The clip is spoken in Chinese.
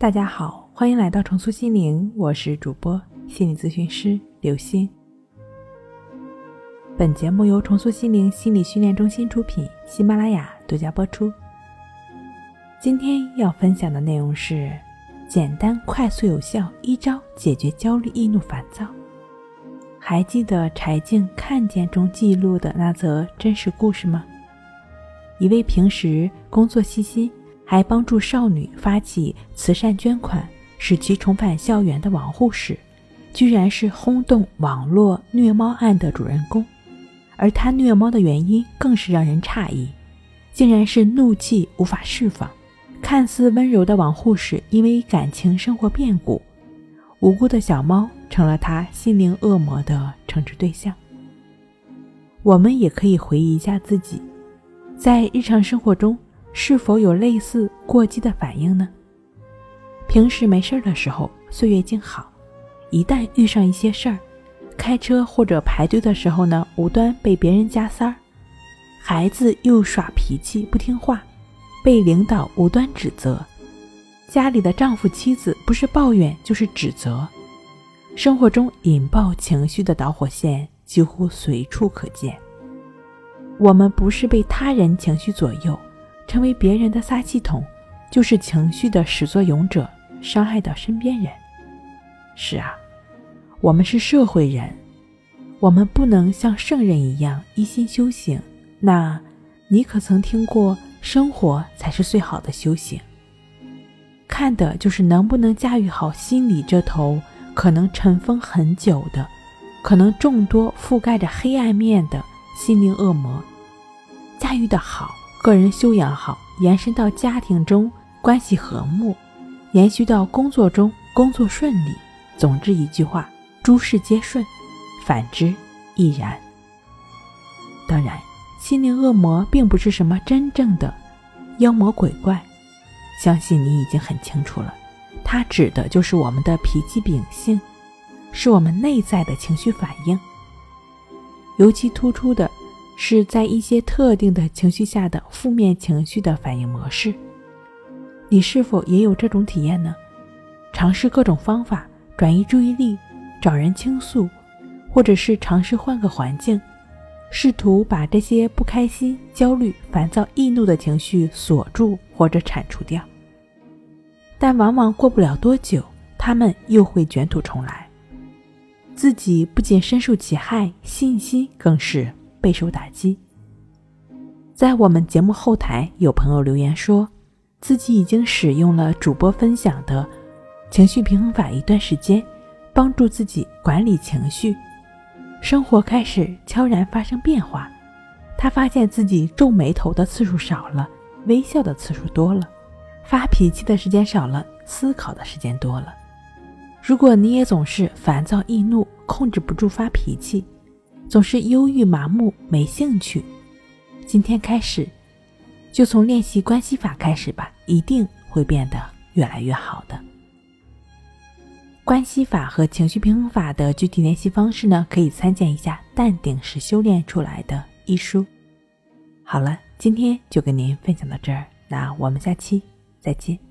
大家好，欢迎来到重塑心灵，我是主播心理咨询师刘星。本节目由重塑心灵心理训练中心出品，喜马拉雅独家播出。今天要分享的内容是：简单、快速、有效一招解决焦虑、易怒、烦躁。还记得柴静看见中记录的那则真实故事吗？一位平时工作细心。还帮助少女发起慈善捐款，使其重返校园的王护士，居然是轰动网络虐猫案的主人公，而他虐猫的原因更是让人诧异，竟然是怒气无法释放。看似温柔的王护士，因为感情生活变故，无辜的小猫成了他心灵恶魔的惩治对象。我们也可以回忆一下自己，在日常生活中。是否有类似过激的反应呢？平时没事的时候，岁月静好；一旦遇上一些事儿，开车或者排队的时候呢，无端被别人加塞儿；孩子又耍脾气不听话，被领导无端指责；家里的丈夫妻子不是抱怨就是指责，生活中引爆情绪的导火线几乎随处可见。我们不是被他人情绪左右。成为别人的撒气筒，就是情绪的始作俑者，伤害到身边人。是啊，我们是社会人，我们不能像圣人一样一心修行。那，你可曾听过“生活才是最好的修行”？看的就是能不能驾驭好心里这头可能尘封很久的，可能众多覆盖着黑暗面的心灵恶魔，驾驭的好。个人修养好，延伸到家庭中关系和睦，延续到工作中工作顺利。总之一句话，诸事皆顺；反之亦然。当然，心灵恶魔并不是什么真正的妖魔鬼怪，相信你已经很清楚了。它指的就是我们的脾气秉性，是我们内在的情绪反应，尤其突出的。是在一些特定的情绪下的负面情绪的反应模式，你是否也有这种体验呢？尝试各种方法转移注意力，找人倾诉，或者是尝试换个环境，试图把这些不开心、焦虑、烦躁、易怒的情绪锁住或者铲除掉，但往往过不了多久，他们又会卷土重来，自己不仅深受其害，信心更是。备受打击。在我们节目后台，有朋友留言说，自己已经使用了主播分享的情绪平衡法一段时间，帮助自己管理情绪，生活开始悄然发生变化。他发现自己皱眉头的次数少了，微笑的次数多了，发脾气的时间少了，思考的时间多了。如果你也总是烦躁易怒，控制不住发脾气。总是忧郁、麻木、没兴趣。今天开始，就从练习关系法开始吧，一定会变得越来越好的。关系法和情绪平衡法的具体联系方式呢？可以参见一下《淡定是修炼出来的》一书。好了，今天就跟您分享到这儿，那我们下期再见。